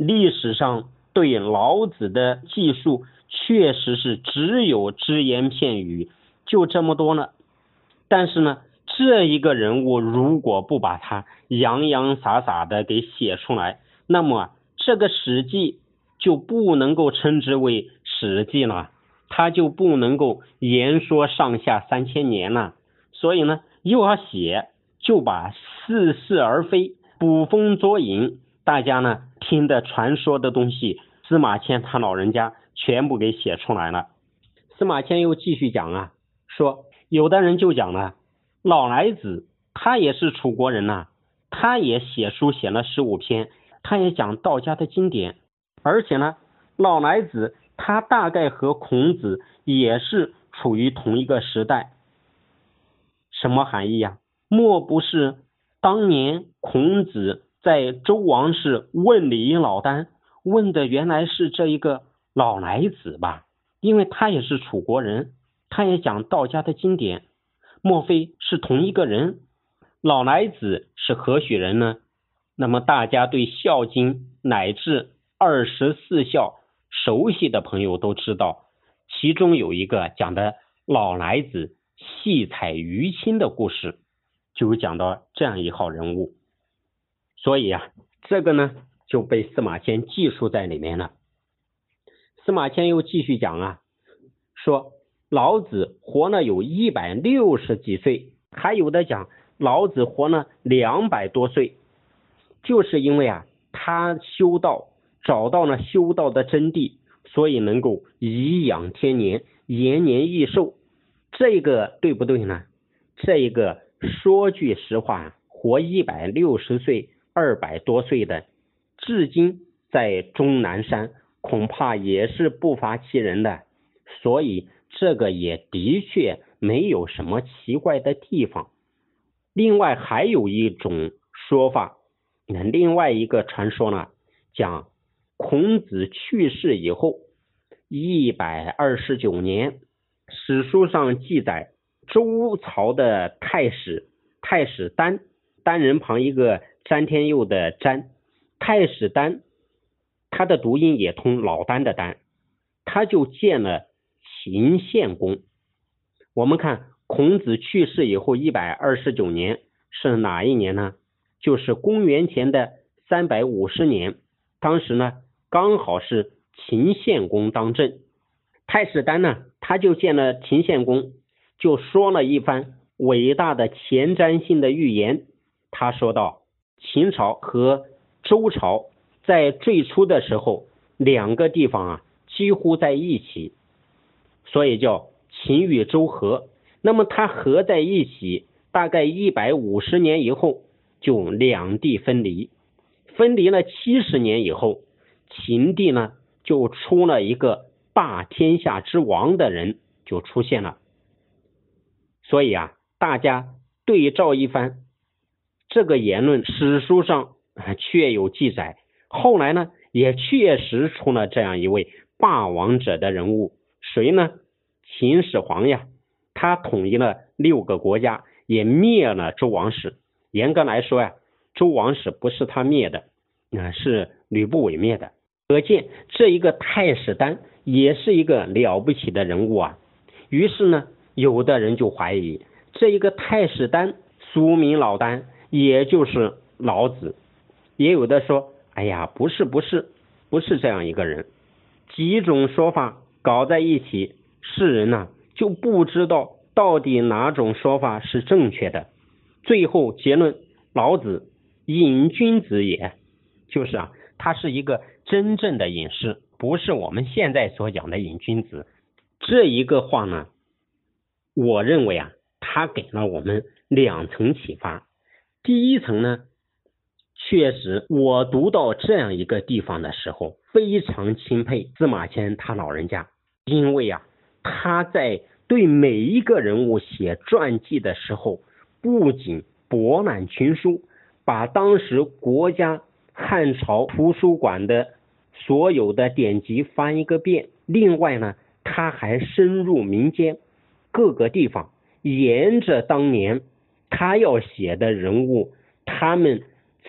历史上对老子的记述确实是只有只言片语，就这么多了。但是呢，这一个人物如果不把他洋洋洒洒的给写出来，那么这个《史记》就不能够称之为《史记》了，他就不能够言说上下三千年了。所以呢，又要写，就把似是而非、捕风捉影，大家呢听的传说的东西，司马迁他老人家全部给写出来了。司马迁又继续讲啊，说有的人就讲了，老来子他也是楚国人呐，他也写书写了十五篇，他也讲道家的经典，而且呢，老来子他大概和孔子也是处于同一个时代。什么含义呀？莫不是当年孔子在周王室问李英老聃，问的原来是这一个老来子吧？因为他也是楚国人，他也讲道家的经典，莫非是同一个人？老来子是何许人呢？那么大家对《孝经》乃至二十四孝熟悉的朋友都知道，其中有一个讲的老来子。戏采于亲的故事，就讲到这样一号人物，所以啊，这个呢就被司马迁记述在里面了。司马迁又继续讲啊，说老子活了有一百六十几岁，还有的讲老子活了两百多岁，就是因为啊，他修道找到了修道的真谛，所以能够颐养天年，延年益寿。这个对不对呢？这一个说句实话，活一百六十岁、二百多岁的，至今在终南山恐怕也是不乏其人的，所以这个也的确没有什么奇怪的地方。另外还有一种说法，那另外一个传说呢，讲孔子去世以后一百二十九年。史书上记载，周朝的太史太史丹，单人旁一个詹天佑的詹，太史丹，他的读音也通老丹的丹，他就建了秦献公。我们看孔子去世以后一百二十九年是哪一年呢？就是公元前的三百五十年，当时呢刚好是秦献公当政。太史丹呢，他就见了秦献公，就说了一番伟大的前瞻性的预言。他说道：“秦朝和周朝在最初的时候，两个地方啊几乎在一起，所以叫秦与周合。那么它合在一起，大概一百五十年以后就两地分离。分离了七十年以后，秦地呢就出了一个。”霸天下之王的人就出现了，所以啊，大家对照一番，这个言论史书上确有记载。后来呢，也确实出了这样一位霸王者的人物，谁呢？秦始皇呀，他统一了六个国家，也灭了周王室。严格来说呀，周王室不是他灭的，啊，是吕不韦灭的。可见这一个太史丹。也是一个了不起的人物啊！于是呢，有的人就怀疑这一个太史丹，俗名老丹，也就是老子。也有的说，哎呀，不是，不是，不是这样一个人。几种说法搞在一起，世人呢就不知道到底哪种说法是正确的。最后结论，老子隐君子也，就是啊，他是一个真正的隐士。不是我们现在所讲的瘾君子，这一个话呢，我认为啊，他给了我们两层启发。第一层呢，确实我读到这样一个地方的时候，非常钦佩司马迁他老人家，因为啊，他在对每一个人物写传记的时候，不仅博览群书，把当时国家汉朝图书馆的。所有的典籍翻一个遍，另外呢，他还深入民间各个地方，沿着当年他要写的人物，他们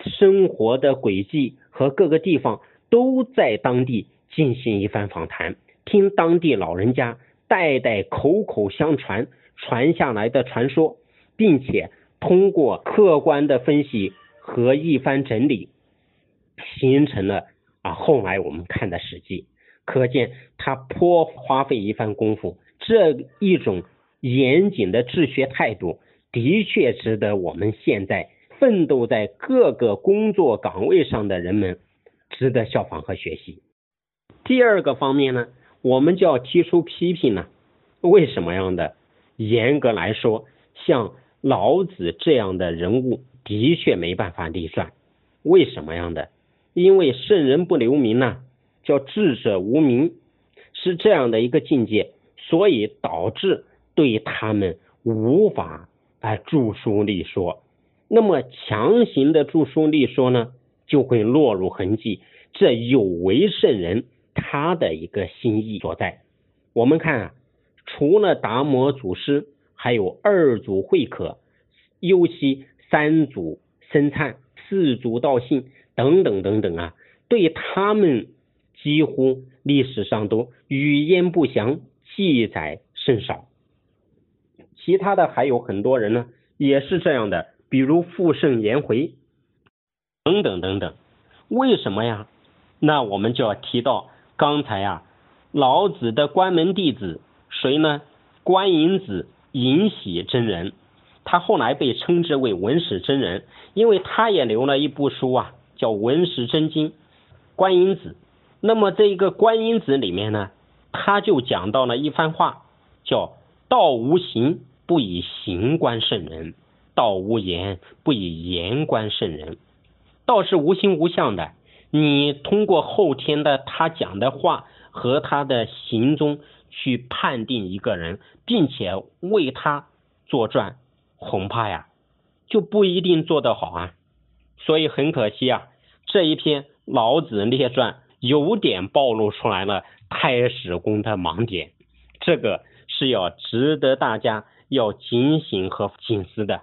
生活的轨迹和各个地方都在当地进行一番访谈，听当地老人家代代口口相传传下来的传说，并且通过客观的分析和一番整理，形成了啊后来我们看的《史记》。可见他颇花费一番功夫，这一种严谨的治学态度，的确值得我们现在奋斗在各个工作岗位上的人们值得效仿和学习。第二个方面呢，我们就要提出批评呢，为什么样的？严格来说，像老子这样的人物，的确没办法立传。为什么样的？因为圣人不留名呢。叫智者无名，是这样的一个境界，所以导致对他们无法来著书立说。那么强行的著书立说呢，就会落入痕迹，这有违圣人他的一个心意所在。我们看啊，除了达摩祖师，还有二祖慧可、尤其三祖僧璨、四祖道信等等等等啊，对他们。几乎历史上都语焉不详，记载甚少。其他的还有很多人呢，也是这样的，比如傅盛、颜回等等等等。为什么呀？那我们就要提到刚才呀，老子的关门弟子谁呢？观音子尹喜真人，他后来被称之为文史真人，因为他也留了一部书啊，叫《文史真经》。观音子。那么这一个观音子里面呢，他就讲到了一番话，叫“道无形，不以形观圣人；道无言，不以言观圣人。”道是无形无相的，你通过后天的他讲的话和他的行踪去判定一个人，并且为他作传，恐怕呀就不一定做得好啊。所以很可惜啊，这一篇《老子列传》。有点暴露出来了太史公的盲点，这个是要值得大家要警醒和警思的。